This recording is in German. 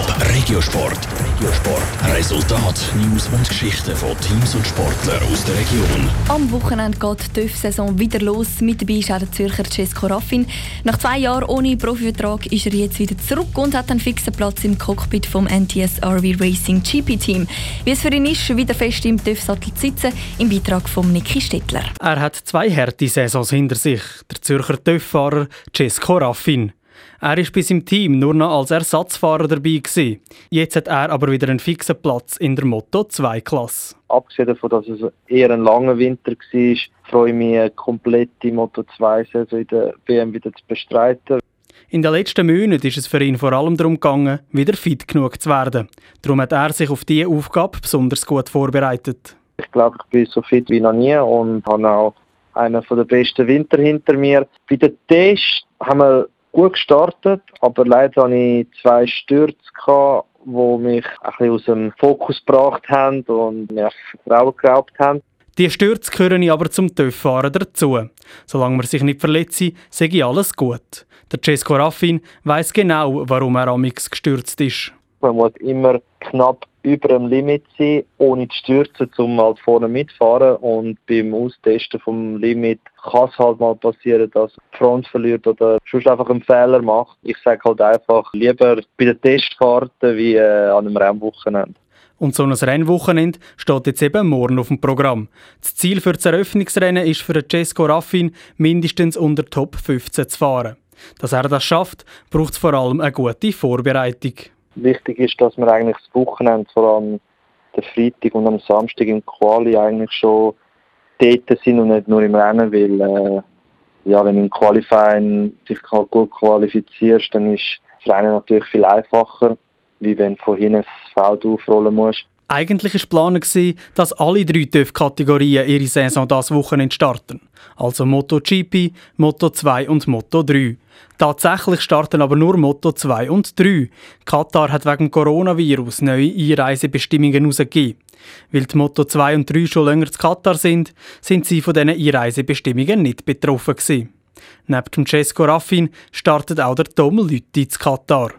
Top Regiosport. Regiosport. Resultat, News und Geschichten von Teams und Sportlern aus der Region. Am Wochenende geht die TÜV-Saison wieder los. Mit dabei ist auch der Zürcher Cesco Raffin. Nach zwei Jahren ohne Profivertrag ist er jetzt wieder zurück und hat einen fixen Platz im Cockpit vom NTS RV Racing GP-Team. Wie es für ihn ist, wieder fest im TÜV-Sattel zu sitzen, im Beitrag von Niki Stettler. Er hat zwei harte Saisons hinter sich. Der Zürcher TÜV-Fahrer Cesco Raffin. Er war bis im Team nur noch als Ersatzfahrer dabei. Gewesen. Jetzt hat er aber wieder einen fixen Platz in der Moto-2-Klasse. Abgesehen davon, dass es eher ein langer Winter war, freue ich mich, eine komplette Moto2-Saison in der WM wieder zu bestreiten. In den letzten Monaten ist es für ihn vor allem darum gegangen, wieder fit genug zu werden. Darum hat er sich auf diese Aufgabe besonders gut vorbereitet. Ich glaube, ich bin so fit wie noch nie und habe auch einen der besten Winter hinter mir. Bei den Tests haben wir gut gestartet, aber leider hatte ich zwei Stürze, gehabt, die mich ein bisschen aus dem Fokus gebracht haben und mir Vertrauen geraubt haben. Die Stürze gehören aber zum TÜV-Fahrer dazu. Solange man sich nicht verletzt, sage alles gut. Der Cesco Raffin weiß genau, warum er amix gestürzt ist. Man muss immer knapp über dem Limit sein, ohne zu stürzen, um halt vorne mitfahren. Und beim Austesten vom Limit kann es halt mal passieren, dass die Front verliert oder sonst einfach einen Fehler macht. Ich sage halt einfach, lieber bei den Testfahrten wie äh, an einem Rennwochenende. Und so ein Rennwochenende steht jetzt eben morgen auf dem Programm. Das Ziel für das Eröffnungsrennen ist für Cesco Raffin mindestens unter Top 15 zu fahren. Dass er das schafft, braucht es vor allem eine gute Vorbereitung. Wichtig ist, dass wir eigentlich das Wochenende, vor allem der Freitag und am Samstag im Quali eigentlich schon dort sind und nicht nur im Rennen, weil äh, ja, wenn du im Qualifying dich gut qualifizierst, dann ist das Rennen natürlich viel einfacher, wie wenn du von hinten das Feld aufrollen musst. Eigentlich war Plan, dass alle drei TÜV-Kategorien ihre Saison das Wochenende starten. Also MotoGP, Moto2 und Moto3. Tatsächlich starten aber nur Moto 2 und 3. Katar hat wegen Coronavirus neue Einreisebestimmungen herausgegeben. Weil die Moto 2 und 3 schon länger zu Katar sind, sind sie von diesen Einreisebestimmungen nicht betroffen. Neben dem Cesco Raffin startet auch der Tom Lütti zu Katar.